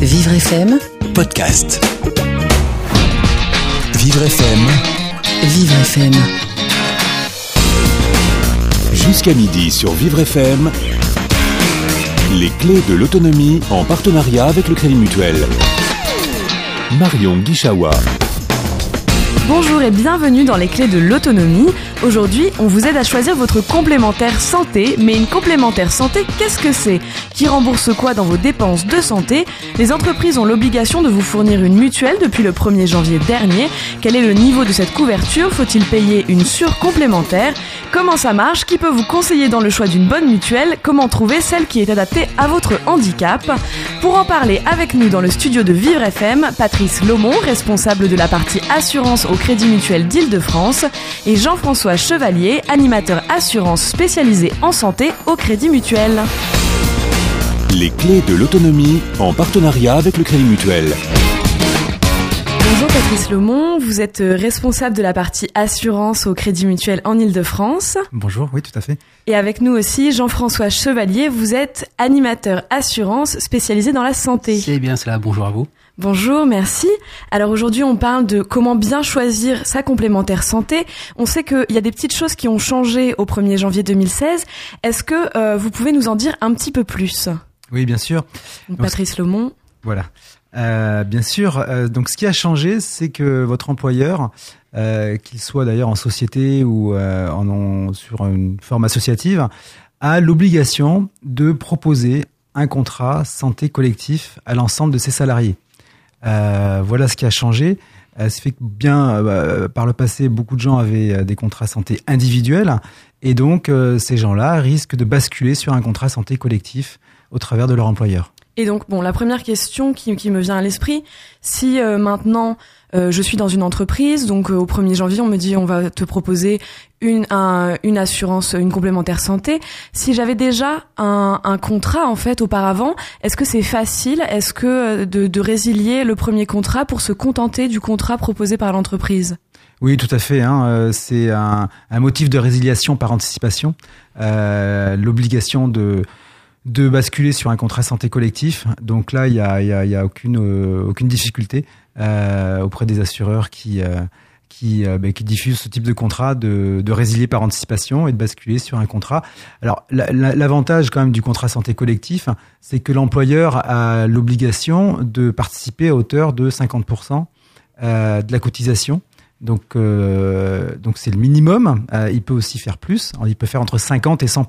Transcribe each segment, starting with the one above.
Vivre FM, podcast. Vivre FM, Vivre FM. jusqu'à midi sur Vivre FM. Les clés de l'autonomie en partenariat avec le Crédit Mutuel. Marion Guichawa. Bonjour et bienvenue dans les clés de l'autonomie. Aujourd'hui, on vous aide à choisir votre complémentaire santé, mais une complémentaire santé, qu'est-ce que c'est? Qui rembourse quoi dans vos dépenses de santé? Les entreprises ont l'obligation de vous fournir une mutuelle depuis le 1er janvier dernier. Quel est le niveau de cette couverture? Faut-il payer une surcomplémentaire? Comment ça marche? Qui peut vous conseiller dans le choix d'une bonne mutuelle? Comment trouver celle qui est adaptée à votre handicap? Pour en parler avec nous dans le studio de Vivre FM, Patrice Lomont, responsable de la partie assurance au Crédit Mutuel d'Île-de-France, et Jean-François Chevalier, animateur assurance spécialisé en santé au Crédit Mutuel. Les clés de l'autonomie en partenariat avec le Crédit Mutuel. Bonjour Patrice Lomont, vous êtes euh, responsable de la partie assurance au Crédit Mutuel en Île-de-France. Bonjour, oui, tout à fait. Et avec nous aussi Jean-François Chevalier, vous êtes animateur assurance spécialisé dans la santé. C'est bien cela, bonjour à vous. Bonjour, merci. Alors aujourd'hui, on parle de comment bien choisir sa complémentaire santé. On sait qu'il y a des petites choses qui ont changé au 1er janvier 2016. Est-ce que euh, vous pouvez nous en dire un petit peu plus? Oui, bien sûr. Donc, Patrice Lomont. Voilà. Euh, bien sûr. euh, donc, ce qui a changé, c'est que votre employeur, qu'il soit d'ailleurs en société ou en, en- sur une forme associative, a l'obligation de proposer un contrat santé collectif à l'ensemble de ses salariés. Euh, voilà ce qui a changé. Euh, ça fait que bien euh, par le passé, beaucoup de gens avaient des contrats santé individuels, et donc ces gens-là risquent de basculer sur un contrat santé collectif au travers de leur employeur. Et donc, bon, la première question qui, qui me vient à l'esprit, si euh, maintenant euh, je suis dans une entreprise, donc euh, au 1er janvier, on me dit on va te proposer une, un- une assurance, une complémentaire santé. Si j'avais déjà un, un contrat en fait auparavant, est-ce que c'est facile? Est-ce que euh, de, de résilier le premier contrat pour se contenter du contrat proposé par l'entreprise? Oui, tout à fait. Hein, euh, c'est un, un motif de résiliation par anticipation. Euh, L'obligation de de basculer sur un contrat santé collectif. Donc là, il y a, y a, y a aucune euh, aucune difficulté auprès des assureurs qui euh, euh, ben, qui diffusent ce type de contrat de, résilier par anticipation et de basculer sur un contrat. Alors la- la- l'avantage quand même du contrat santé collectif, c'est que l'employeur a l'obligation de participer à hauteur de 50% euh, de la cotisation. Donc, euh, donc c'est le minimum. Euh, il peut aussi faire plus. Il peut faire entre 50 et 100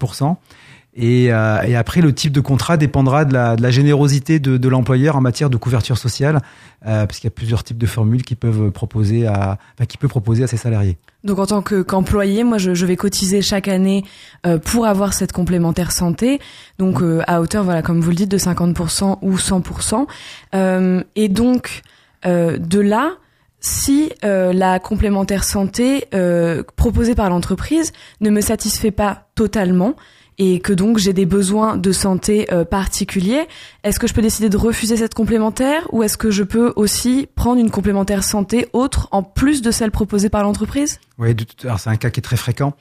et, euh, et après, le type de contrat dépendra de la, de la générosité de, de l'employeur en matière de couverture sociale, euh, parce qu'il y a plusieurs types de formules qui peuvent proposer à, enfin, qui peut proposer à ses salariés. Donc en tant que qu'employé, moi je, je vais cotiser chaque année euh, pour avoir cette complémentaire santé, donc euh, à hauteur voilà comme vous le dites de 50% ou 100%. Euh, et donc euh, de là, si euh, la complémentaire santé euh, proposée par l'entreprise ne me satisfait pas totalement et que donc j'ai des besoins de santé euh, particuliers, est-ce que je peux décider de refuser cette complémentaire ou est-ce que je peux aussi prendre une complémentaire santé autre en plus de celle proposée par l'entreprise? Oui, c'est un cas qui est très fréquent.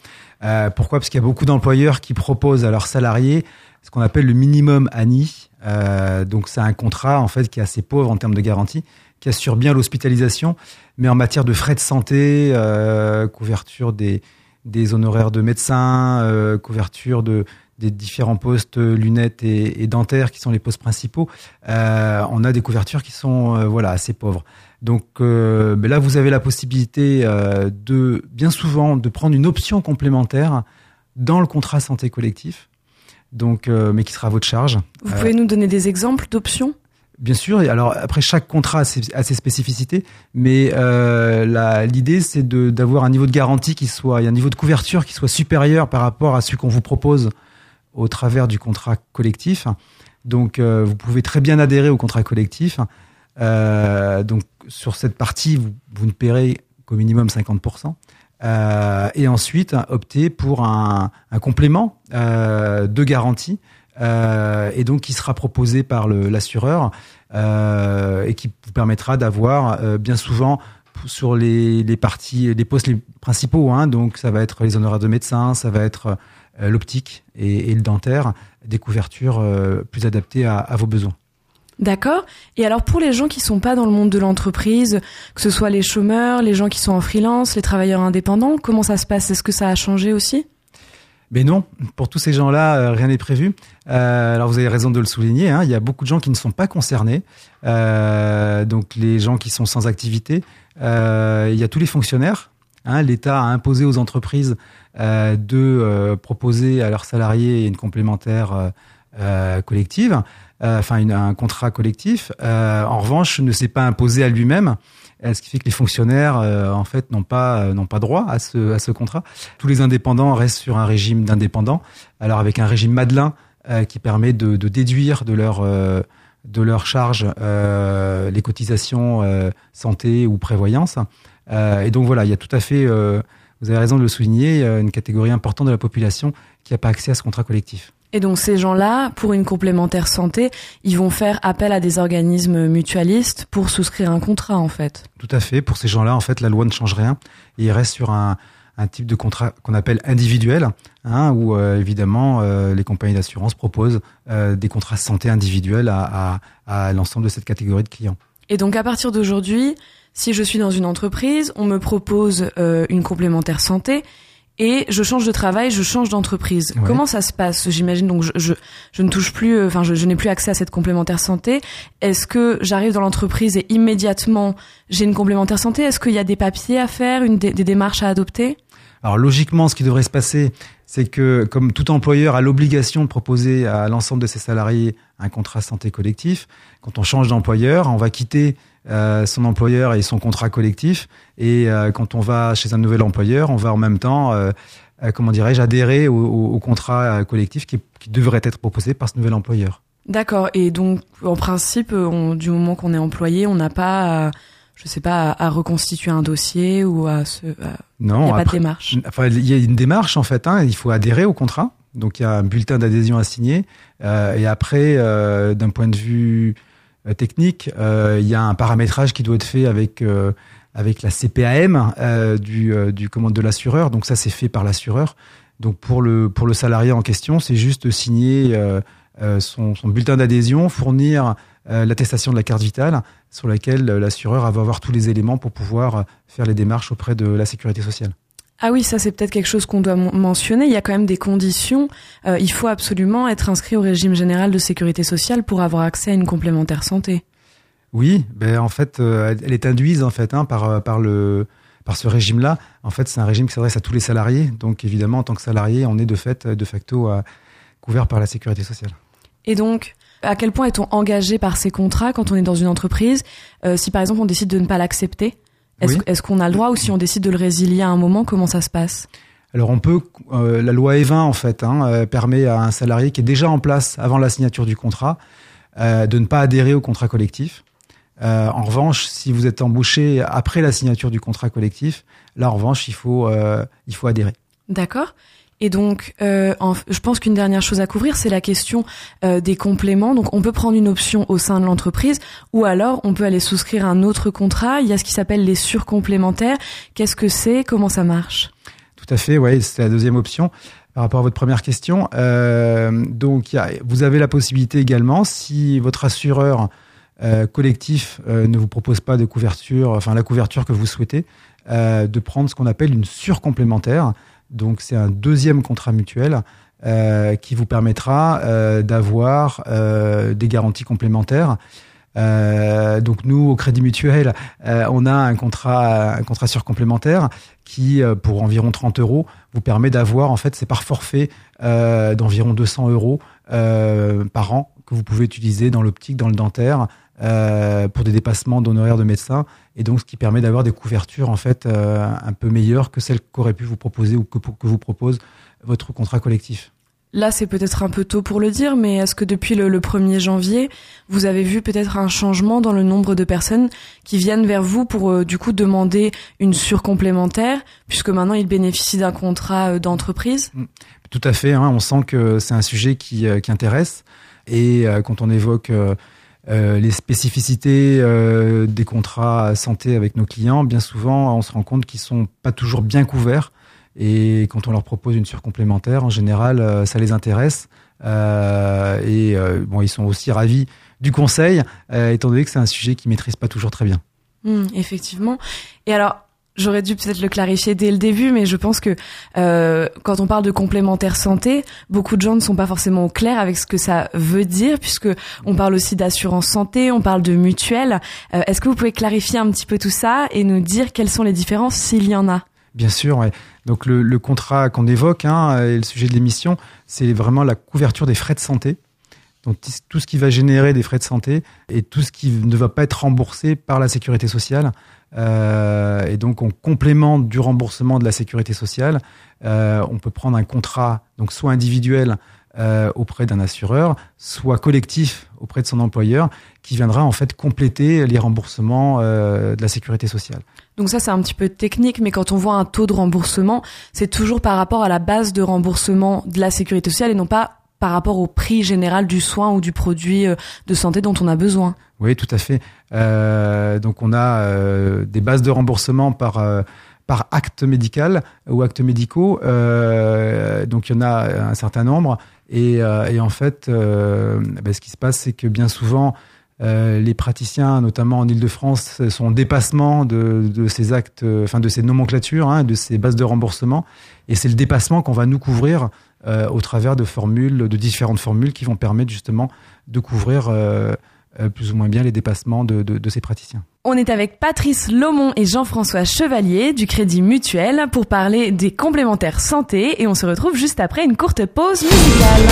Euh, pourquoi? Parce qu'il y a beaucoup d'employeurs qui proposent à leurs salariés ce qu'on appelle le minimum ANI. Euh, donc c'est un contrat en fait qui est assez pauvre en termes de garantie, qui assure bien l'hospitalisation, mais en matière de frais de santé, euh, couverture des, des honoraires de médecins, euh, couverture de des différents postes euh, lunettes et, et dentaires qui sont les postes principaux, euh, on a des couvertures qui sont euh, voilà assez pauvres. Donc euh, ben là, vous avez la possibilité euh, de, bien souvent, de prendre une option complémentaire dans le contrat santé collectif, donc, euh, mais qui sera à votre charge. Vous pouvez nous donner des exemples d'options? Bien sûr. Alors après, chaque contrat a ses, a spécificités, mais euh, l'idée c'est d'avoir un niveau de garantie qui soit, et un niveau de couverture qui soit supérieur par rapport à celui qu'on vous propose au travers du contrat collectif. Donc, euh, vous pouvez très bien adhérer au contrat collectif. Euh, donc, sur cette partie, vous, ne paierez qu'au minimum 50%. Euh, et ensuite, opter pour un, un complément de garantie et donc qui sera proposé par l'assureur et qui vous permettra d'avoir euh, bien souvent sur les, les parties, les postes les principaux. Hein, donc ça va être les honoraires de médecin, ça va être euh, l'optique et, et le dentaire, des couvertures euh, plus adaptées à, à vos besoins. D'accord. Et alors pour les gens qui sont pas dans le monde de l'entreprise, que ce soit les chômeurs, les gens qui sont en freelance, les travailleurs indépendants, comment ça se passe? Est-ce que ça a changé aussi? Mais non, pour tous ces gens-là, euh, rien n'est prévu. Euh, alors vous avez raison de le souligner, hein, il y a beaucoup de gens qui ne sont pas concernés. Euh, donc les gens qui sont sans activité, euh, il y a tous les fonctionnaires. Hein, L'État a imposé aux entreprises euh, de euh, proposer à leurs salariés une complémentaire collective, enfin un contrat collectif. en revanche, ne s'est pas imposé à lui-même ce qui fait que les fonctionnaires en fait n'ont pas n'ont pas droit à ce à ce contrat. Tous les indépendants restent sur un régime d'indépendants. Alors avec un régime Madelin qui permet de, de, déduire de leur de leur charge euh, les cotisations euh, santé ou prévoyance. Euh, et donc voilà, il y a tout à fait, vous avez raison de le souligner, une catégorie importante de la population qui n'a pas accès à ce contrat collectif. Et donc ces gens-là, pour une complémentaire santé, ils vont faire appel à des organismes mutualistes pour souscrire un contrat en fait. Tout à fait. Pour ces gens-là, en fait, la loi ne change rien. Ils restent sur un, un type de contrat qu'on appelle individuel, hein, où euh, évidemment euh, les compagnies d'assurance proposent euh, des contrats santé individuels à, à, à l'ensemble de cette catégorie de clients. Et donc à partir d'aujourd'hui, si je suis dans une entreprise, on me propose une complémentaire santé et je change de travail, je change d'entreprise. Ouais. Comment ça se passe? J'imagine donc je, je, je, ne touche plus, enfin je, je n'ai plus accès à cette complémentaire santé. Est-ce que j'arrive dans l'entreprise et immédiatement j'ai une complémentaire santé? Est-ce qu'il y a des papiers à faire, une, des, des démarches à adopter? Alors logiquement, ce qui devrait se passer, c'est que comme tout employeur a l'obligation de proposer à l'ensemble de ses salariés un contrat santé collectif, quand on change d'employeur, on va quitter euh, son employeur et son contrat collectif, et euh, quand on va chez un nouvel employeur, on va en même temps, euh, comment dirais-je, adhérer au, au, au contrat collectif qui, qui, devrait être proposé par ce nouvel employeur. D'accord. Et donc, en principe, on, du moment qu'on est employé, on n'a pas je sais pas, à, à, reconstituer un dossier ou à se. À... Non, il n'y a après, pas de démarche. Enfin, il y a une démarche en fait. Hein, il faut adhérer au contrat. Donc il y a un bulletin d'adhésion à signer. Euh, et après, euh, d'un point de vue technique, euh, il y a un paramétrage qui doit être fait avec avec la CPAM du du commande de l'assureur. Donc ça, c'est fait par l'assureur. Donc pour le pour le salarié en question, c'est juste signer son, son bulletin d'adhésion, fournir euh, l'attestation de la carte vitale sur laquelle l'assureur va avoir tous les éléments pour pouvoir faire les démarches auprès de la sécurité sociale. Ah oui, ça c'est peut-être quelque chose qu'on doit mentionner. Il y a quand même des conditions. Euh, il faut absolument être inscrit au régime général de sécurité sociale pour avoir accès à une complémentaire santé. Oui, ben en fait, euh, elle est induite en fait hein, par par le par ce régime-là. En fait, c'est un régime qui s'adresse à tous les salariés. Donc évidemment, en tant que salarié, on est de fait de facto euh, couvert par la sécurité sociale. Et donc, à quel point est-on engagé par ces contrats quand on est dans une entreprise? Euh, Si par exemple on décide de ne pas l'accepter, est-ce oui. est qu'on a le droit ou si on décide de le résilier à un moment, comment ça se passe? Alors on peut, euh, la loi E20 en fait hein, euh, permet à un salarié qui est déjà en place avant la signature du contrat euh, de ne pas adhérer au contrat collectif. Euh, en revanche, si vous êtes embauché après la signature du contrat collectif, là en revanche il faut il faut adhérer. D'accord. Et donc, euh, je pense qu'une dernière chose à couvrir, c'est la question euh, des compléments. Donc, on peut prendre une option au sein de l'entreprise, ou alors on peut aller souscrire un autre contrat. Il y a ce qui s'appelle les surcomplémentaires. Qu'est-ce que c'est? Comment ça marche? Tout à fait. Oui, c'est la deuxième option. Par rapport à votre première question, euh, donc y a, vous avez la possibilité également, si votre assureur euh, collectif euh, ne vous propose pas de couverture, enfin la couverture que vous souhaitez, euh, de prendre ce qu'on appelle une surcomplémentaire. Donc c'est un deuxième contrat mutuel euh, qui vous permettra euh, d'avoir euh, des garanties complémentaires. Donc nous au Crédit Mutuel, on a un contrat, un contrat sur complémentaire qui, pour environ 30 euros, vous permet d'avoir en fait c'est par forfait d'environ 200 euros par an que vous pouvez utiliser dans l'optique, dans le dentaire, euh, pour des dépassements d'honoraires de médecins et donc ce qui permet d'avoir des couvertures en fait euh, un peu meilleures que celles qu'aurait pu vous proposer ou que, que vous propose votre contrat collectif. Là, c'est peut-être un peu tôt pour le dire, mais est-ce que depuis le, le 1er janvier, vous avez vu peut-être un changement dans le nombre de personnes qui viennent vers vous pour euh, du coup demander une surcomplémentaire, puisque maintenant ils bénéficient d'un contrat euh, d'entreprise? Tout à fait. Hein, on sent que c'est un sujet qui, euh, qui intéresse. Et quand on évoque les spécificités euh, des contrats santé avec nos clients, bien souvent, on se rend compte qu'ils sont pas toujours bien couverts. Et quand on leur propose une surcomplémentaire, en général, euh, ça les intéresse. Euh, et bon, ils sont aussi ravis du conseil, étant donné que c'est un sujet qu'ils maîtrisent pas toujours très bien. Mmh, effectivement. Et alors, J'aurais dû peut-être le clarifier dès le début, mais je pense que euh, quand on parle de complémentaire santé, beaucoup de gens ne sont pas forcément au clair avec ce que ça veut dire, puisque on parle aussi d'assurance santé, on parle de mutuelle. Euh, Est-ce que vous pouvez clarifier un petit peu tout ça et nous dire quelles sont les différences s'il y en a? Bien sûr. Ouais. Donc le, contrat qu'on évoque hein, et le sujet de l'émission, c'est vraiment la couverture des frais de santé. Donc tout ce qui va générer des frais de santé et tout ce qui ne va pas être remboursé par la sécurité sociale. Euh, et donc, en complément du remboursement de la sécurité sociale, euh, on peut prendre un contrat, donc soit individuel euh, auprès d'un assureur, soit collectif auprès de son employeur, qui viendra en fait compléter les remboursements de la sécurité sociale. Donc ça, c'est un petit peu technique, mais quand on voit un taux de remboursement, c'est toujours par rapport à la base de remboursement de la sécurité sociale et non pas par rapport au prix général du soin ou du produit de santé dont on a besoin. Oui, tout à fait. Euh, donc on a euh, des bases de remboursement par euh, par acte médical ou actes médicaux. Donc il y en a un certain nombre. Et, en fait, ben, ce qui se passe, c'est que bien souvent, les praticiens, notamment en Ile-de-France, sont en dépassement de, de, ces actes, enfin de ces nomenclatures, hein, de ces bases de remboursement. Et c'est le dépassement qu'on va nous couvrir au travers de formules, de différentes formules qui vont permettre justement de couvrir plus ou moins bien les dépassements de, de, de, ces praticiens. On est avec Patrice Lomont et Jean-François Chevalier du Crédit Mutuel pour parler des complémentaires santé et on se retrouve juste après une courte pause musicale.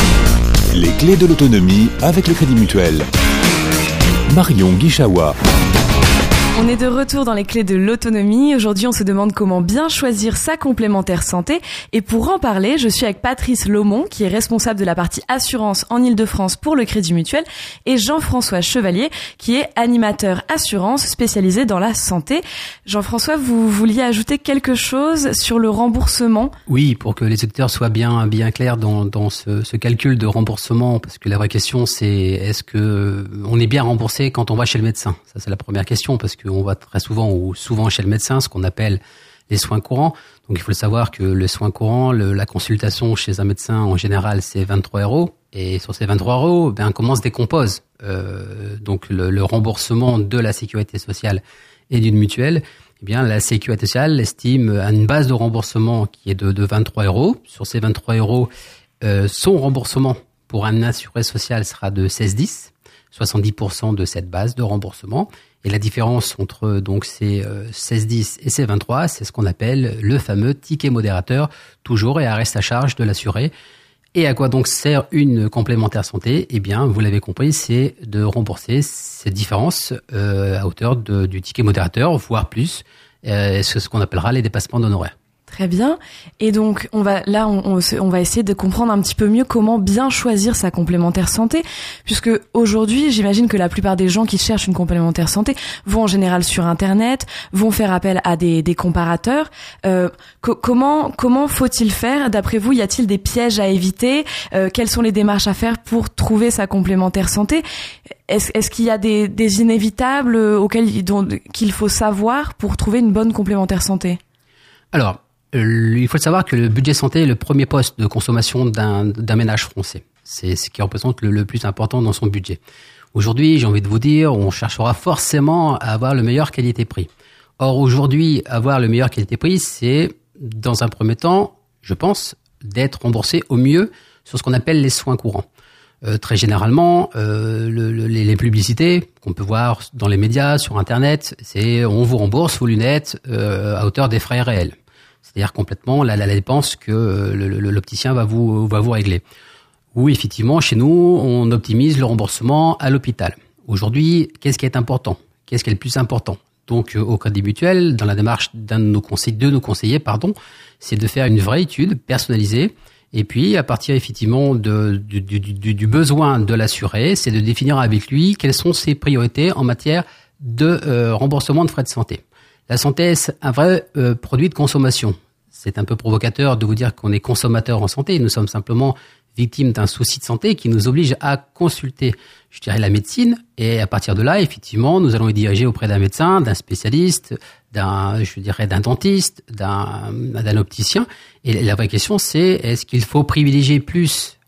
Les clés de l'autonomie avec le Crédit Mutuel. Marion Guichawa. On est de retour dans les clés de l'autonomie. Aujourd'hui, on se demande comment bien choisir sa complémentaire santé. Et pour en parler, je suis avec Patrice Lomont, qui est responsable de la partie assurance en Ile-de-France pour le Crédit Mutuel, et Jean-François Chevalier, qui est animateur assurance spécialisé dans la santé. Jean-François, vous vouliez ajouter quelque chose sur le remboursement? Oui, pour que les secteurs soient bien bien clairs dans, ce, ce calcul de remboursement, parce que la vraie question, c'est est-ce que on est bien remboursé quand on va chez le médecin? C'est la première question, parce que on va très souvent ou souvent chez le médecin, ce qu'on appelle les soins courants. Donc il faut le savoir que le soin courant, la consultation chez un médecin en général, c'est 23 euros. Et sur ces 23 euros, ben comment se décompose euh, donc le, remboursement de la sécurité sociale et d'une mutuelle Eh bien, la sécurité sociale estime à une base de remboursement qui est de, de 23 euros. Sur ces 23 euros, euh, son remboursement pour un assuré social sera de 16,10, 70% de cette base de remboursement. Et la différence entre donc ces 16,10 et ces 23, c'est ce qu'on appelle le fameux ticket modérateur, toujours et à reste à charge de l'assuré. Et à quoi donc sert une complémentaire santé? Eh bien, vous l'avez compris, c'est de rembourser cette différence euh, à hauteur du ticket modérateur, voire plus. Euh, c'est ce qu'on appellera les dépassements d'honoraires. Très bien. Et donc, on va là, on, on, on, va essayer de comprendre un petit peu mieux comment bien choisir sa complémentaire santé, puisque aujourd'hui, j'imagine que la plupart des gens qui cherchent une complémentaire santé vont en général sur Internet, vont faire appel à des, des comparateurs. Euh, co comment comment faut-il faire? D'après vous, y a-t-il des pièges à éviter? Euh, Quelles sont les démarches à faire pour trouver sa complémentaire santé? Est-ce est qu'il y a des, des inévitables auxquels qu'il faut savoir pour trouver une bonne complémentaire santé? Alors, il faut savoir que le budget santé est le premier poste de consommation d'un ménage français. C'est ce qui représente le, plus important dans son budget. Aujourd'hui, j'ai envie de vous dire, on cherchera forcément à avoir le meilleur qualité-prix. Or, aujourd'hui, avoir le meilleur qualité-prix, c'est, dans un premier temps, je pense, d'être remboursé au mieux sur ce qu'on appelle les soins courants. Euh, très généralement, euh, le, le, les publicités qu'on peut voir dans les médias, sur Internet, c'est on vous rembourse vos lunettes euh, à hauteur des frais réels c'est-à-dire complètement la, la, la, dépense que l'opticien va vous va vous régler. Oui, effectivement, chez nous, on optimise le remboursement à l'hôpital. Aujourd'hui, qu'est-ce qui est important? Qu'est-ce qui est le plus important? Donc, euh, au Crédit Mutuel, dans la démarche d'un de nos conseillers, de nos conseillers, pardon, c'est de faire une vraie étude personnalisée. Et puis, à partir effectivement de, du, du, du, du besoin de l'assuré, c'est de définir avec lui quelles sont ses priorités en matière de euh, remboursement de frais de santé. La santé est un vrai euh, produit de consommation. C'est un peu provocateur de vous dire qu'on est consommateur en santé. Nous sommes simplement victimes d'un souci de santé qui nous oblige à consulter, je dirais, la médecine. Et à partir de là, effectivement, nous allons y diriger auprès d'un médecin, d'un spécialiste, d'un, je dirais, d'un dentiste, d'un, d'un opticien. Et la vraie question, c'est est-ce qu'il faut privilégier plus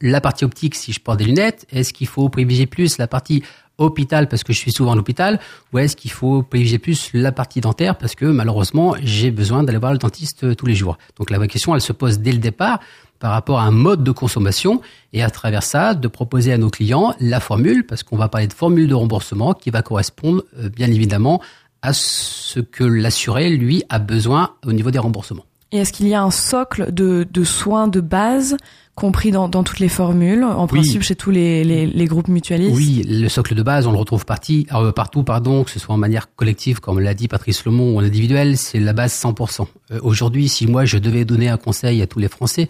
la partie optique si je porte des lunettes? Est-ce qu'il faut privilégier plus la partie hôpital parce que je suis souvent à l'hôpital ou est-ce qu'il faut privilégier plus la partie dentaire parce que malheureusement j'ai besoin d'aller voir le dentiste euh, tous les jours. Donc la vraie question elle se pose dès le départ par rapport à un mode de consommation et à travers ça de proposer à nos clients la formule parce qu'on va parler de formule de remboursement qui va correspondre euh, bien évidemment à ce que l'assuré lui a besoin au niveau des remboursements. Et est-ce qu'il y a un socle de, de soins de base compris dans, dans, toutes les formules, en principe chez tous les, les, les, groupes mutualistes? Oui, le socle de base, on le retrouve parti, euh, partout, pardon, que ce soit en manière collective, comme l'a dit Patrice Lemont, ou en individuel, c'est la base 100%. Euh, Aujourd'hui, si moi je devais donner un conseil à tous les Français,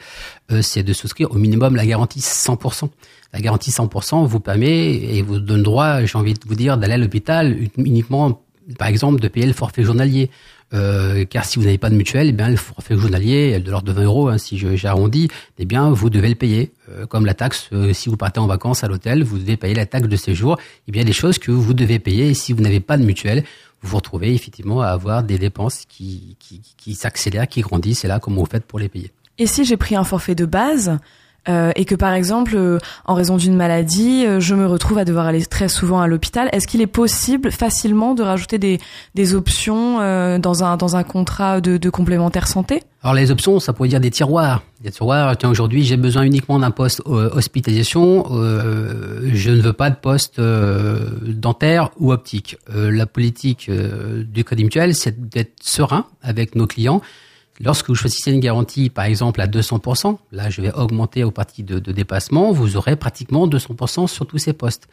euh, c'est de souscrire au minimum la garantie 100%. La garantie 100% vous permet et vous donne droit, j'ai envie de vous dire, d'aller à l'hôpital uniquement, par exemple, de payer le forfait journalier. Euh, car si vous n'avez pas de mutuelle, eh bien le forfait journalier de l'ordre de 20 euros, hein, si j'arrondis, eh bien vous devez le payer. Euh, comme la taxe, euh, si vous partez en vacances à l'hôtel, vous devez payer la taxe de séjour. Eh bien des choses que vous devez payer. Et si vous n'avez pas de mutuelle, vous vous retrouvez effectivement à avoir des dépenses qui, qui, qui s'accélèrent, qui grandissent. Et là, comment vous faites pour les payer? Et si j'ai pris un forfait de base euh, et que par exemple, euh, en raison d'une maladie, euh, je me retrouve à devoir aller très souvent à l'hôpital, est-ce qu'il est possible facilement de rajouter des, des options dans un dans un contrat de, de complémentaire santé? Alors les options, ça pourrait dire des tiroirs. Des tiroirs. Tiens, aujourd'hui, j'ai besoin uniquement d'un poste hospitalisation. je ne veux pas de poste dentaire ou optique. la politique du Crédit Mutuel, c'est d'être serein avec nos clients Lorsque vous choisissez une garantie, par exemple, à 200%, là, je vais augmenter au parti de, dépassement, vous aurez pratiquement 200% sur tous ces postes.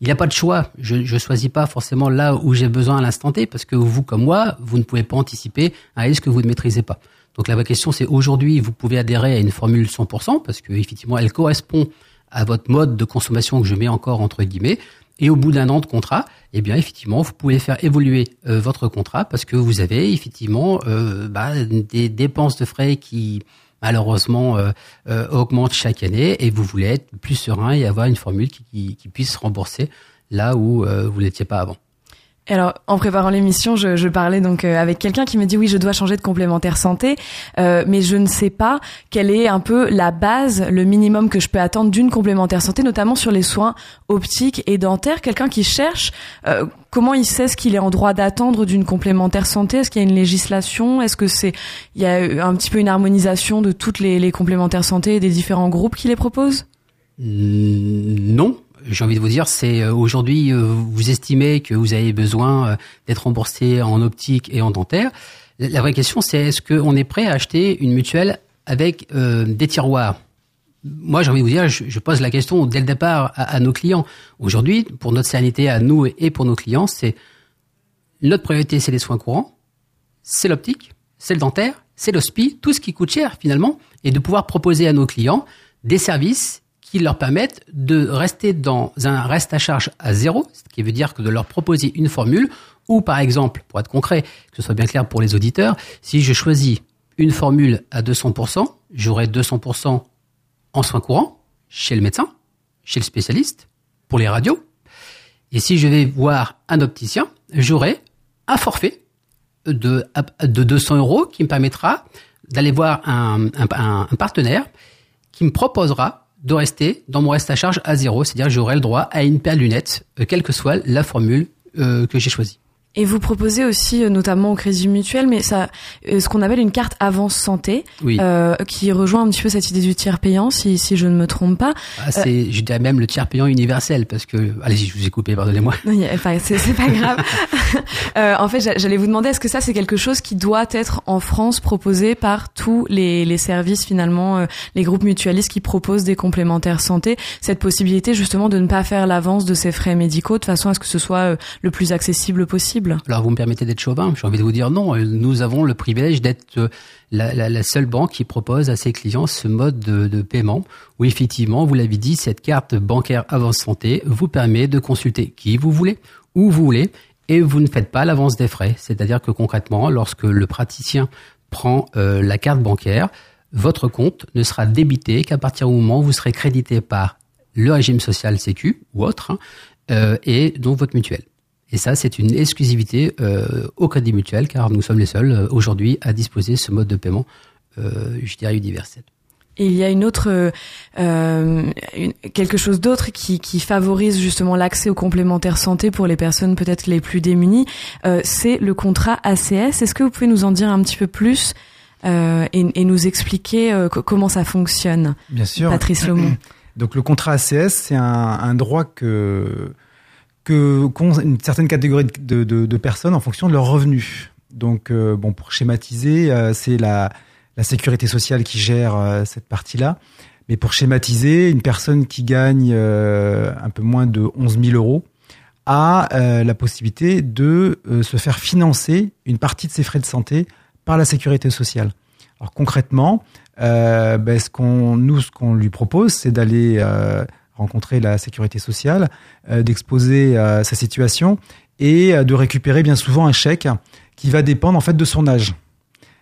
Il n'y a pas de choix. Je ne choisis pas forcément là où j'ai besoin à l'instant T, parce que vous, comme moi, vous ne pouvez pas anticiper un risque que vous ne maîtrisez pas. Donc la vraie question, c'est aujourd'hui, vous pouvez adhérer à une formule 100%, parce que effectivement, elle correspond à votre mode de consommation que je mets encore entre guillemets. Et au bout d'un an de contrat, eh bien effectivement, vous pouvez faire évoluer euh, votre contrat parce que vous avez effectivement euh, bah, des dépenses de frais qui malheureusement euh, augmentent chaque année et vous voulez être plus serein et avoir une formule qui, qui puisse rembourser là où vous n'étiez pas avant. Alors, en préparant l'émission, je, je, parlais donc euh, avec quelqu'un qui me dit oui, je dois changer de complémentaire santé, euh, mais je ne sais pas quelle est un peu la base, le minimum que je peux attendre d'une complémentaire santé, notamment sur les soins optiques et dentaires. Quelqu'un qui cherche, euh, comment il sait ce qu'il est en droit d'attendre d'une complémentaire santé? Est-ce qu'il y a une législation? Est-ce que c'est il y a un petit peu une harmonisation de toutes les, les complémentaires santé et des différents groupes qui les proposent? Non, j'ai envie de vous dire, c'est euh, aujourd'hui, euh, vous estimez que vous avez besoin euh, d'être remboursé en optique et en dentaire. La vraie question, c'est est-ce qu'on est prêt à acheter une mutuelle avec des tiroirs? Moi, j'ai envie de vous dire, je, pose la question dès le départ à, nos clients. Aujourd'hui, pour notre sanité, à nous et pour nos clients, c'est notre priorité, c'est les soins courants, c'est l'optique, c'est le dentaire, c'est l'hospi, tout ce qui coûte cher finalement, et de pouvoir proposer à nos clients des services qui leur permettent de rester dans un reste à charge à zéro, ce qui veut dire que de leur proposer une formule, ou par exemple, pour être concret, que ce soit bien clair pour les auditeurs, si je choisis une formule à 200%, j'aurai 200% en soins courants, chez le médecin, chez le spécialiste, pour les radios. Et si je vais voir un opticien, j'aurai un forfait de, de 200 euros qui me permettra d'aller voir un, un, un partenaire qui me proposera de rester dans mon reste à charge à zéro, c'est-à-dire j'aurai le droit à une paire de lunettes, euh, quelle que soit la formule euh, que j'ai choisie. Et vous proposez aussi, euh, notamment au Crédit Mutuel, mais ça, euh, ce qu'on appelle une carte avance santé, euh, qui rejoint un petit peu cette idée du tiers payant, si, si je ne me trompe pas. Ah, c'est, je dirais même le tiers payant universel, parce que, allez-y, je vous ai coupé, pardonnez-moi. Enfin, c'est, c'est pas grave. euh, en fait, j'allais vous demander, est-ce que ça, c'est quelque chose qui doit être en France proposé par tous les, les services, finalement, les groupes mutualistes qui proposent des complémentaires santé, cette possibilité justement de ne pas faire l'avance de ces frais médicaux? De façon à ce que ce soit le plus accessible possible? Alors vous me permettez d'être chauvin, j'ai envie de vous dire non, euh, nous avons le privilège d'être euh, la, seule banque qui propose à ses clients ce mode de, paiement où effectivement, vous l'avez dit, cette carte bancaire avance santé vous permet de consulter qui vous voulez, où vous voulez, et vous ne faites pas l'avance des frais. C'est-à-dire que concrètement, lorsque le praticien prend euh, la carte bancaire, votre compte ne sera débité qu'à partir du moment où vous serez crédité par le régime social Sécu ou autre, hein, et donc votre mutuelle. Et ça, c'est une exclusivité euh, au Crédit Mutuel, car nous sommes les seuls euh, aujourd'hui à disposer de ce mode de paiement, euh, je dirais, universel. Et il y a une autre, euh, une- quelque chose d'autre qui, qui favorise justement l'accès aux complémentaires santé pour les personnes peut-être les plus démunies, euh, c'est le contrat ACS. Est-ce que vous pouvez nous en dire un petit peu plus euh, et, et nous expliquer euh, co- comment ça fonctionne, Bien sûr. Patrice Lomont Donc le contrat ACS, c'est un, un droit que que qu'ont une certaine catégorie de, de, de personnes en fonction de leurs revenus. Donc euh, bon, pour schématiser, euh, c'est la la sécurité sociale qui gère euh, cette partie-là. Mais pour schématiser, une personne qui gagne euh, un peu moins de 11 000 euros a euh, la possibilité de euh, se faire financer une partie de ses frais de santé par la sécurité sociale. Alors concrètement, ben, ce qu'on nous ce qu'on lui propose, c'est d'aller rencontrer la sécurité sociale, euh, d'exposer euh, sa situation et euh, de récupérer bien souvent un chèque qui va dépendre en fait de son âge.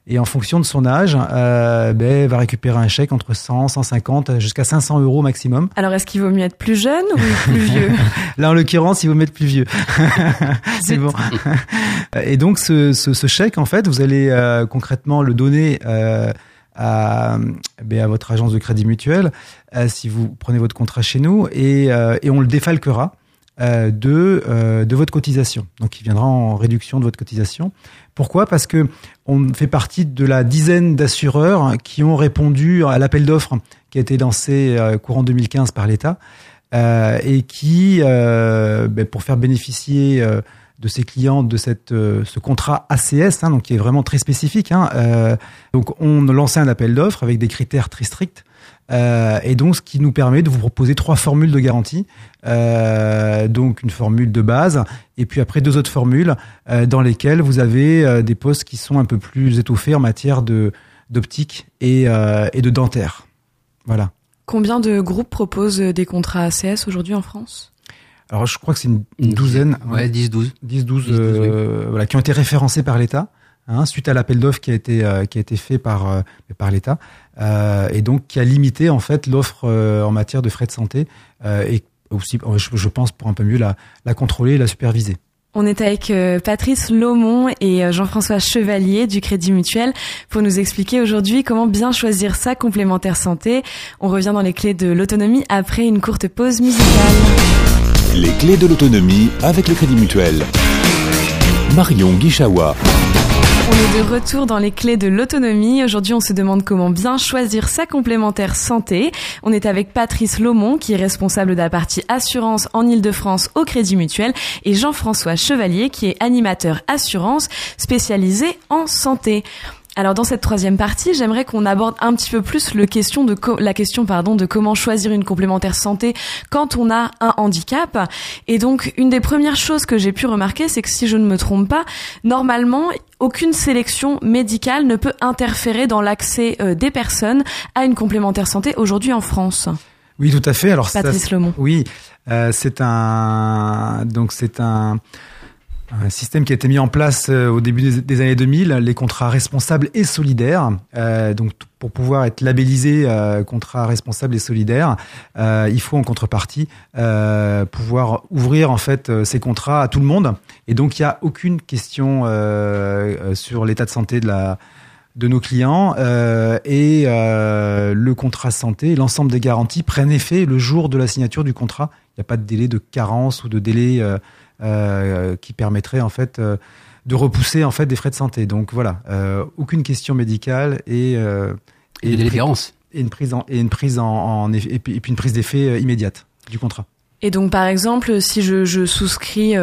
Et en fonction de son âge, euh, ben, va récupérer un chèque entre 100, 150 jusqu'à 500 euros maximum. Alors est-ce qu'il vaut mieux être plus jeune ou plus vieux? Là, en l'occurrence, il vaut mettre plus vieux. c'est bon. Et donc, ce, ce, ce chèque, en fait, vous allez euh, concrètement le donner euh, à, ben, à votre agence de crédit mutuel euh, si vous prenez votre contrat chez nous et, euh, et on le défalquera euh, de, de votre cotisation. Donc, il viendra en réduction de votre cotisation. Pourquoi? Parce que on fait partie de la dizaine d'assureurs qui ont répondu à l'appel d'offres qui a été lancé courant 2015 par l'État et qui, ben, pour faire bénéficier de ses clients de cette, euh, ce contrat ACS, hein, donc qui est vraiment très spécifique. Hein, euh, donc on lancé un appel d'offres avec des critères très stricts. Euh, et donc, ce qui nous permet de vous proposer trois formules de garantie. Euh, donc, une formule de base, et puis après deux autres formules euh, dans lesquelles vous avez euh, des postes qui sont un peu plus étoffés en matière de d'optique et, euh, et de dentaire. Voilà. Combien de groupes proposent des contrats ACS aujourd'hui en France? Alors, je crois que c'est une, une douzaine. Ouais, 10, 12. 10, 12, 10, 12, euh, voilà, qui ont été référencés par l'État, hein, suite à l'appel d'offres qui a été euh, qui a été fait par euh, par l'État, euh, et donc qui a limité en fait l'offre euh, en matière de frais de santé euh, et aussi, je, je pense, pour un peu mieux la la contrôler et la superviser. On est avec euh, Patrice Laumont et Jean-François Chevalier du Crédit Mutuel pour nous expliquer aujourd'hui comment bien choisir sa complémentaire santé. On revient dans les clés de l'autonomie après une courte pause musicale. Les clés de l'autonomie avec le Crédit Mutuel. Marion Guichawa. On est de retour dans les clés de l'autonomie. Aujourd'hui, on se demande comment bien choisir sa complémentaire santé. On est avec Patrice Laumont, qui est responsable de la partie assurance en Ile-de-France au Crédit Mutuel, et Jean-François Chevalier, qui est animateur assurance spécialisé en santé. Alors dans cette troisième partie, j'aimerais qu'on aborde un petit peu plus le question de co- la question pardon de comment choisir une complémentaire santé quand on a un handicap. Et donc une des premières choses que j'ai pu remarquer, c'est que si je ne me trompe pas, normalement aucune sélection médicale ne peut interférer dans l'accès euh, des personnes à une complémentaire santé aujourd'hui en France. Oui, tout à fait. Alors ça, Patrice. Oui, euh, c'est un donc c'est un, un système qui a été mis en place euh, au début des, années 2000, les contrats responsables et solidaires. Euh, donc pour pouvoir être labellisé euh, contrat responsable et solidaire, euh, il faut en contrepartie euh, pouvoir ouvrir en fait euh, ces contrats à tout le monde. Et donc il n'y a aucune question sur l'état de santé de la de nos clients euh, et euh, le contrat santé, l'ensemble des garanties prennent effet le jour de la signature du contrat. Il n'y a pas de délai de carence ou de délai euh, euh, qui permettrait en fait euh, de repousser en fait des frais de santé. Donc voilà, euh, aucune question médicale et euh, Et différence. et une prise en et une prise en, et puis et une prise d'effet immédiate du contrat. Et donc, par exemple, si je, je souscris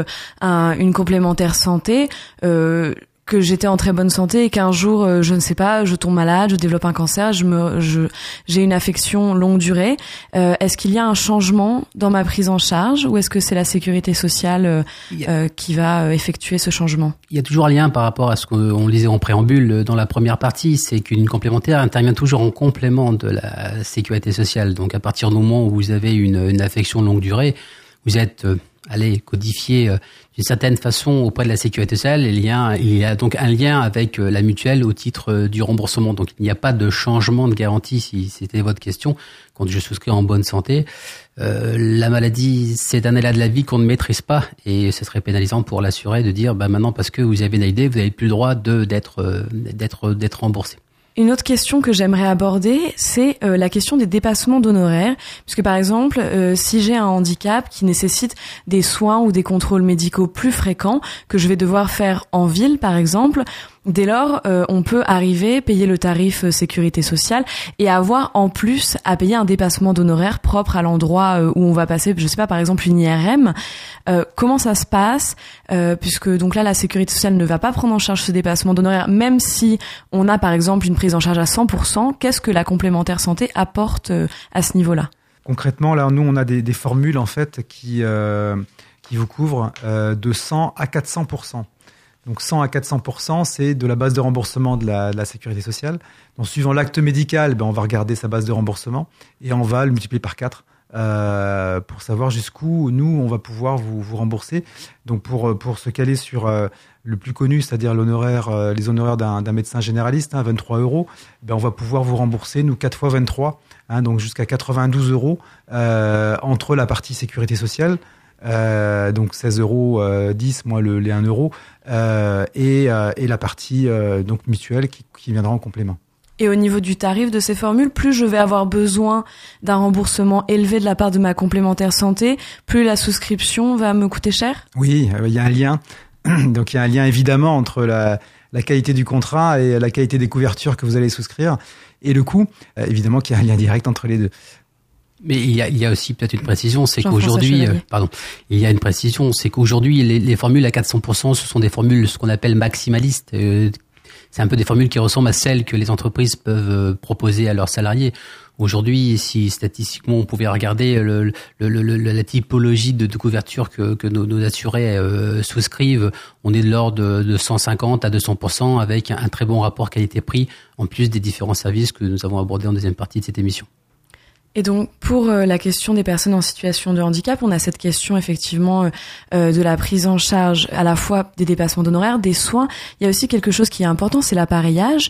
à une complémentaire santé, euh, que j'étais en très bonne santé et qu'un jour, euh, je ne sais pas, je tombe malade, je développe un cancer, je me, je, j'ai une affection longue durée, euh, est-ce qu'il y a un changement dans ma prise en charge ou est-ce que c'est la sécurité sociale euh, qui va effectuer ce changement? Il y a toujours un lien par rapport à ce qu'on lisait en préambule dans la première partie, c'est qu'une complémentaire intervient toujours en complément de la sécurité sociale. Donc à partir du moment où vous avez une, une affection longue durée, vous êtes allez codifié euh, d'une certaine façon auprès de la sécurité sociale. Il y a, donc un lien avec euh, la mutuelle au titre euh, du remboursement. Donc il n'y a pas de changement de garantie si c'était votre question. Quand je souscris en bonne santé, euh, la maladie, c'est un état de la vie qu'on ne maîtrise pas et ce serait pénalisant pour l'assuré de dire, bah maintenant parce que vous avez une idée, vous n'avez plus le droit d'être d'être remboursé. Une autre question que j'aimerais aborder, c'est euh, la question des dépassements d'honoraires. Puisque par exemple, euh, si j'ai un handicap qui nécessite des soins ou des contrôles médicaux plus fréquents, que je vais devoir faire en ville par exemple, Dès lors, euh, on peut arriver, payer le tarif sécurité sociale et avoir en plus à payer un dépassement d'honoraires propre à l'endroit où on va passer, je sais pas, par exemple une IRM. comment ça se passe Puisque donc là, la sécurité sociale ne va pas prendre en charge ce dépassement d'honoraires, même si on a par exemple une prise en charge à 100%. Qu'est-ce que la complémentaire santé apporte euh, à ce niveau-là? Concrètement, là, nous, on a des, formules en fait qui euh, qui vous couvrent euh, de 100 à 400%. Donc 100 à 400%, c'est de la base de remboursement de la, sécurité sociale. Donc suivant l'acte médical, ben, on va regarder sa base de remboursement et on va le multiplier par 4 pour savoir jusqu'où nous on va pouvoir vous, vous rembourser. Donc pour pour se caler sur le plus connu, c'est-à-dire l'honoraire, euh, les honoraires d'un médecin généraliste, hein, 23 euros, ben on va pouvoir vous rembourser, nous, 4 fois 23, hein, donc jusqu'à 92 euros euh, entre la partie sécurité sociale, euh, donc 16 euros 10 moins le, les 1 euro, et, et, la partie donc mutuelle qui, qui viendra en complément. Et au niveau du tarif de ces formules, plus je vais avoir besoin d'un remboursement élevé de la part de ma complémentaire santé, plus la souscription va me coûter cher? Oui, il y a un lien. Donc il y a un lien évidemment entre la, qualité du contrat et la qualité des couvertures que vous allez souscrire et le coût. Euh, évidemment qu'il y a un lien direct entre les deux. Mais il y a, aussi peut-être une précision, c'est qu'aujourd'hui, euh, pardon, il y a une précision, c'est qu'aujourd'hui les, formules à 400%, ce sont des formules ce qu'on appelle maximalistes. Euh, c'est un peu des formules qui ressemblent à celles que les entreprises peuvent proposer à leurs salariés. Aujourd'hui, si statistiquement on pouvait regarder le, la typologie de, couverture que, que nos, assurés euh, souscrivent, on est de l'ordre de, 150 à 200 avec un très bon rapport qualité-prix, en plus des différents services que nous avons abordés en deuxième partie de cette émission. Et donc pour euh, la question des personnes en situation de handicap, on a cette question effectivement euh, euh, de la prise en charge à la fois des dépassements d'honoraires, des soins. Il y a aussi quelque chose qui est important, c'est l'appareillage.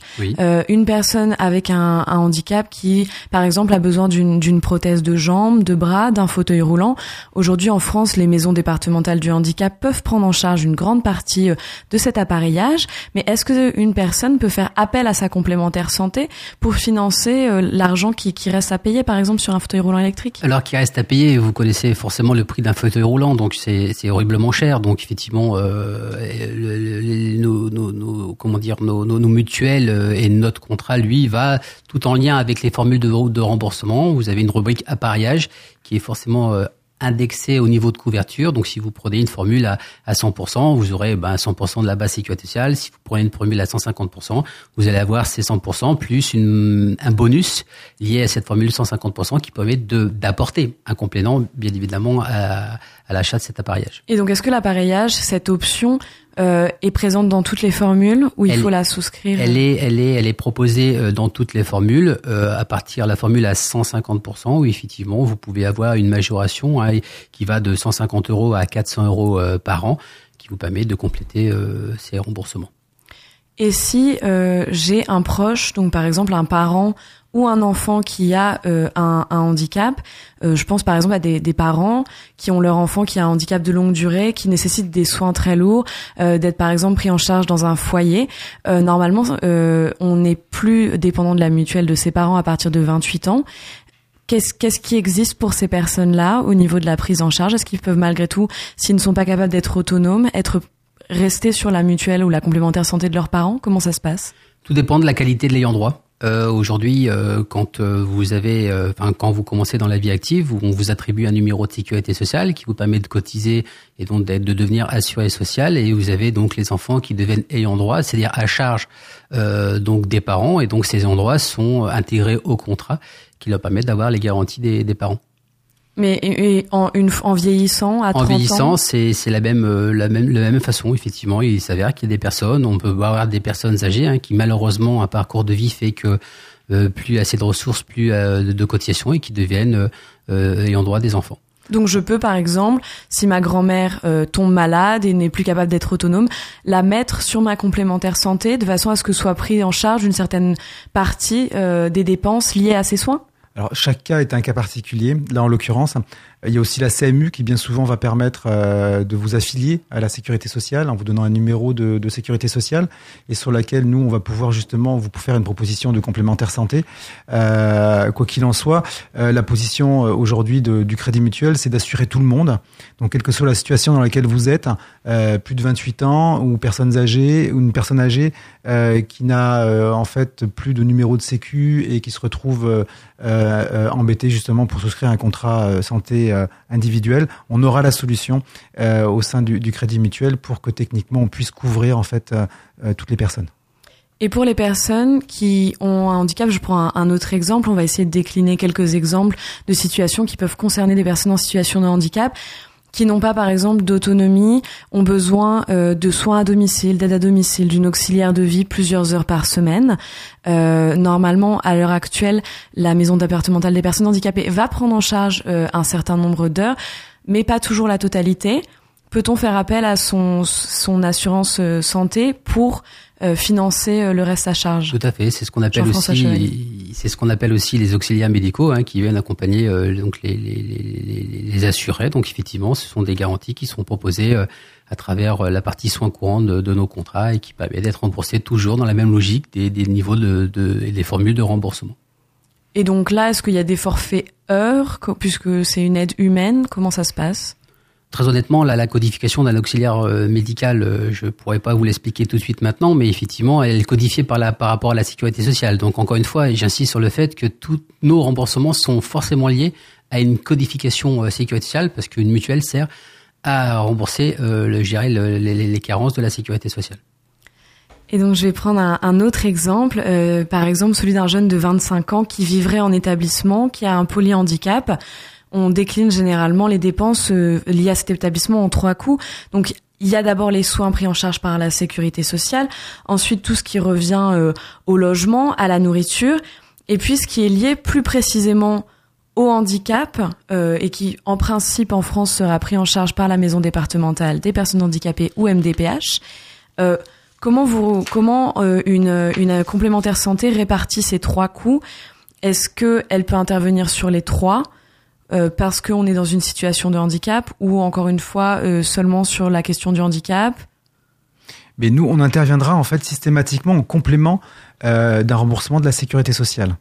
une personne avec un, un, handicap qui, par exemple, a besoin d'une prothèse de jambe, de bras, d'un fauteuil roulant. Aujourd'hui en France, les maisons départementales du handicap peuvent prendre en charge une grande partie de cet appareillage. Mais est-ce que une personne peut faire appel à sa complémentaire santé pour financer l'argent qui, qui reste à payer, par exemple sur un fauteuil roulant électrique? Alors qu'il reste à payer, vous connaissez forcément le prix d'un fauteuil roulant, donc c'est horriblement cher. Donc effectivement, euh, nos, comment dire, nos, mutuelles euh, et notre contrat, lui, va tout en lien avec les formules de, de remboursement. Vous avez une rubrique appareillage qui est forcément euh, indexé au niveau de couverture. Donc, si vous prenez une formule à, à 100%, vous aurez ben, 100% de la base sécurité sociale. Si vous prenez une formule à 150%, vous allez avoir ces 100% plus un bonus lié à cette formule 150% qui permet d'apporter un complément, bien évidemment, à l'achat de cet appareillage. Et donc, est-ce que l'appareillage, cette option, euh, est présente dans toutes les formules ou il faut la souscrire Elle est, elle est, elle est proposée euh, dans toutes les formules euh, à partir de la formule à 150% où effectivement vous pouvez avoir une majoration hein, qui va de 150 euros à 400 euros par an, qui vous permet de compléter euh, ces remboursements. Et si j'ai un proche, donc par exemple un parent ou un enfant qui a euh, un, un, handicap. Euh, je pense par exemple à des, des, parents qui ont leur enfant qui a un handicap de longue durée, qui nécessite des soins très lourds, euh, d'être par exemple pris en charge dans un foyer. normalement, on n'est plus dépendant de la mutuelle de ses parents à partir de 28 ans. Qu'est-ce, qu'est-ce qui existe pour ces personnes-là au niveau de la prise en charge? Est-ce qu'ils peuvent malgré tout, s'ils ne sont pas capables d'être autonomes, être restés sur la mutuelle ou la complémentaire santé de leurs parents? Comment ça se passe? Tout dépend de la qualité de l'ayant droit. Euh, Aujourd'hui, euh, quand euh, vous avez, quand vous commencez dans la vie active, on vous attribue un numéro de sécurité sociale qui vous permet de cotiser et donc de devenir assuré social. Et vous avez donc les enfants qui deviennent ayants droit, c'est-à-dire à charge donc des parents. Et donc ces droit sont intégrés au contrat qui leur permettent d'avoir les garanties des parents. Mais en, une, en vieillissant, à 30 En vieillissant, c'est c'est la même euh, la même la même façon. Effectivement, il s'avère qu'il y a des personnes, on peut avoir des personnes âgées hein, qui malheureusement un parcours de vie fait que euh, plus assez de ressources, plus euh, de cotisations et qui deviennent ayant droit des enfants. Donc je peux par exemple, si ma grand-mère tombe malade et n'est plus capable d'être autonome, la mettre sur ma complémentaire santé de façon à ce que soit pris en charge une certaine partie des dépenses liées à ses soins alors chaque cas est un cas particulier. Là, en l'occurrence, Il y a aussi la CMU qui bien souvent va permettre euh, de vous affilier à la sécurité sociale en vous donnant un numéro de, de, sécurité sociale et sur laquelle nous on va pouvoir justement vous faire une proposition de complémentaire santé. Euh, quoi qu'il en soit, euh, la position euh, aujourd'hui du Crédit Mutuel, c'est d'assurer tout le monde. Donc quelle que soit la situation dans laquelle vous êtes, euh, plus de 28 ans ou personnes âgées ou une personne âgée qui n'a en fait plus de numéro de sécu et qui se retrouve embêtée justement pour souscrire un contrat santé euh, individuelle, on aura la solution euh, au sein du, Crédit Mutuel pour que techniquement on puisse couvrir en fait euh, toutes les personnes. Et pour les personnes qui ont un handicap, je prends un, autre exemple, on va essayer de décliner quelques exemples de situations qui peuvent concerner des personnes en situation de handicap qui n'ont pas par exemple d'autonomie, ont besoin de soins à domicile, d'aide à domicile, d'une auxiliaire de vie plusieurs heures par semaine. Euh, normalement, à l'heure actuelle, la maison départementale des personnes handicapées va prendre en charge euh, un certain nombre d'heures, mais pas toujours la totalité. Peut-on faire appel à son, son assurance euh, santé pour financer le reste à charge? Tout à fait, c'est ce qu'on appelle aussi, c'est ce qu'on appelle aussi les auxiliaires médicaux hein, qui viennent accompagner donc les, les, les, les, assurés. Donc effectivement, ce sont des garanties qui sont proposées à travers euh, la partie soins courants de, nos contrats et qui permet d'être remboursé toujours dans la même logique des, niveaux de, et des formules de remboursement. Et donc là, est-ce qu'il y a des forfaits heures, puisque c'est une aide humaine? Comment ça se passe? Très honnêtement, la codification d'un auxiliaire euh, médical, euh, je pourrais pas vous l'expliquer tout de suite maintenant, mais effectivement, elle est codifiée par, la, par rapport à la sécurité sociale. Donc, encore une fois, j'insiste sur le fait que tous nos remboursements sont forcément liés à une codification sécurité sociale, parce qu'une mutuelle sert à rembourser euh, le, gérer les, carences de la sécurité sociale. Et donc je vais prendre un, autre exemple, euh, par exemple celui d'un jeune de 25 ans qui vivrait en établissement, qui a un polyhandicap. On décline généralement les dépenses euh, liées à cet établissement en trois coups. Donc il y a d'abord les soins pris en charge par la sécurité sociale, ensuite tout ce qui revient euh, au logement, à la nourriture, et puis ce qui est lié plus précisément au handicap euh, et qui, en principe, en France, sera pris en charge par la maison départementale des personnes handicapées ou MDPH. Comment vous, comment une, une complémentaire santé répartit ces trois coûts Est-ce que elle peut intervenir sur les trois? Euh, parce qu'on est dans une situation de handicap ou encore une fois euh, seulement sur la question du handicap Mais nous, on interviendra en fait systématiquement en complément euh, d'un remboursement de la sécurité sociale.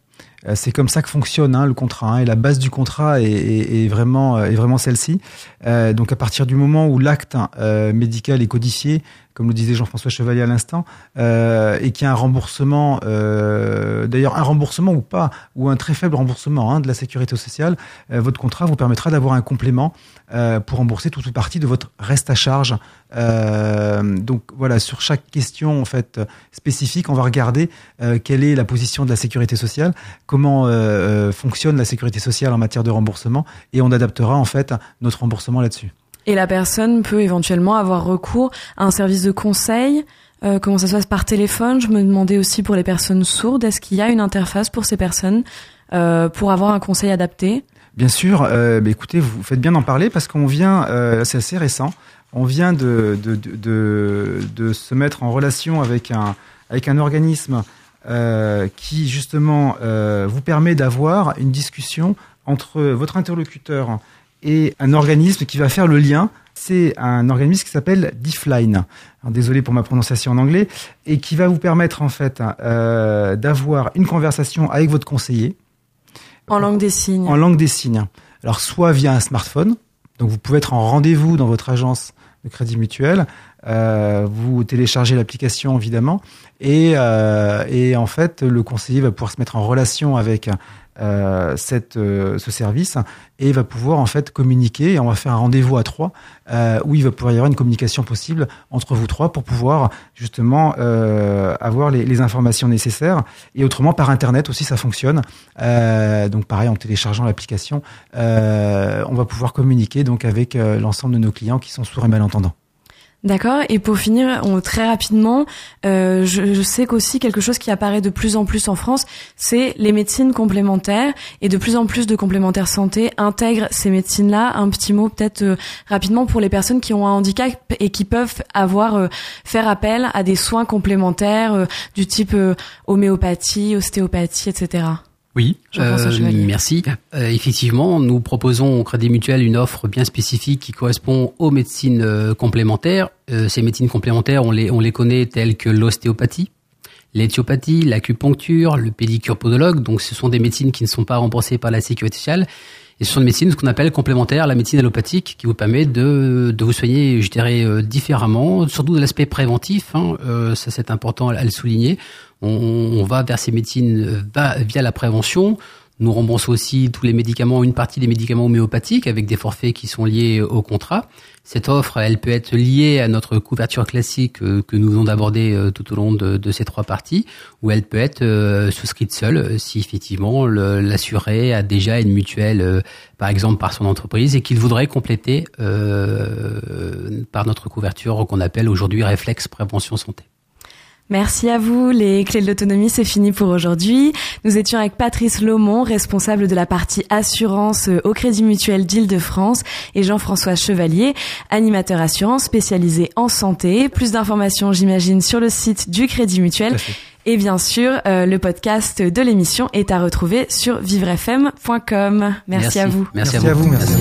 C'est comme ça que fonctionne hein, le contrat. Hein, et la base du contrat est, vraiment, est vraiment celle-ci. Donc à partir du moment où l'acte euh, médical est codifié, comme le disait Jean-François Chevalier à l'instant, euh, et qu'il y a un remboursement, euh, d'ailleurs un remboursement ou pas, ou un très faible remboursement hein, de la sécurité sociale, euh, votre contrat vous permettra d'avoir un complément euh, pour rembourser toute ou partie de votre reste à charge. Donc voilà, sur chaque question en fait spécifique, on va regarder quelle est la position de la sécurité sociale, comment fonctionne la sécurité sociale en matière de remboursement, et on adaptera en fait notre remboursement là-dessus. Et la personne peut éventuellement avoir recours à un service de conseil. Euh, comment ça se passe par téléphone? Je me demandais aussi pour les personnes sourdes, est-ce qu'il y a une interface pour ces personnes euh, pour avoir un conseil adapté? Bien sûr. Euh, bah, écoutez, vous faites bien d'en parler parce qu'on vient, c'est assez récent, on vient de, de, de, de, se mettre en relation avec un, avec un organisme qui justement vous permet d'avoir une discussion entre votre interlocuteur et un organisme qui va faire le lien. C'est un organisme qui s'appelle Diffline. désolé pour ma prononciation en anglais, et qui va vous permettre en fait euh, d'avoir une conversation avec votre conseiller. En langue des signes. En langue des signes. Alors soit via un smartphone, donc vous pouvez être en rendez-vous dans votre agence de crédit mutuel, euh, vous téléchargez l'application évidemment, et, euh, et en fait le conseiller va pouvoir se mettre en relation avec euh, cette, euh, ce service et va pouvoir en fait communiquer. Et on va faire un rendez-vous à trois euh, où il va pouvoir y avoir une communication possible entre vous trois pour pouvoir justement avoir les, les, informations nécessaires. Et autrement par internet aussi ça fonctionne. Donc pareil en téléchargeant l'application, on va pouvoir communiquer donc avec l'ensemble de nos clients qui sont sourds et malentendants. D'accord. Et pour finir, on, très rapidement, euh, je, je, sais qu'aussi quelque chose qui apparaît de plus en plus en France, c'est les médecines complémentaires et de plus en plus de complémentaires santé intègrent ces médecines-là. Un petit mot peut-être euh, rapidement pour les personnes qui ont un handicap et qui peuvent avoir euh, faire appel à des soins complémentaires euh, du type homéopathie, ostéopathie, etc. Oui, euh, merci. Euh, effectivement, nous proposons au Crédit Mutuel une offre bien spécifique qui correspond aux médecines euh, complémentaires. Euh, ces médecines complémentaires, on les, on les connaît telles que l'ostéopathie, l'éthiopathie, l'acupuncture, le pédicure podologue. Donc, ce sont des médecines qui ne sont pas remboursées par la sécurité sociale. Ce sont des médecines, ce qu'on appelle complémentaires, la médecine allopathique, qui vous permet de, de vous soigner, je dirais, euh, différemment, surtout de l'aspect préventif. Hein, euh, ça, c'est important à, le souligner. On, va vers ces médecines euh, via la prévention. Nous remboursons aussi tous les médicaments, une partie des médicaments homéopathiques avec des forfaits qui sont liés au contrat. Cette offre, elle peut être liée à notre couverture classique euh, que nous venons d'aborder euh, tout au long de, ces trois parties, ou elle peut être euh, souscrite seule si effectivement l'assuré a déjà une mutuelle, par exemple par son entreprise, et qu'il voudrait compléter par notre couverture qu'on appelle aujourd'hui réflexe prévention santé. Merci à vous. Les clés de l'autonomie, c'est fini pour aujourd'hui. Nous étions avec Patrice Lomont, responsable de la partie assurance euh, au Crédit Mutuel d'Île-de-France et Jean-François Chevalier, animateur assurance spécialisé en santé. Plus d'informations, j'imagine, sur le site du Crédit Mutuel. Et bien sûr, euh, le podcast de l'émission est à retrouver sur vivrefm.com. Merci, à vous. Merci, à vous. Merci.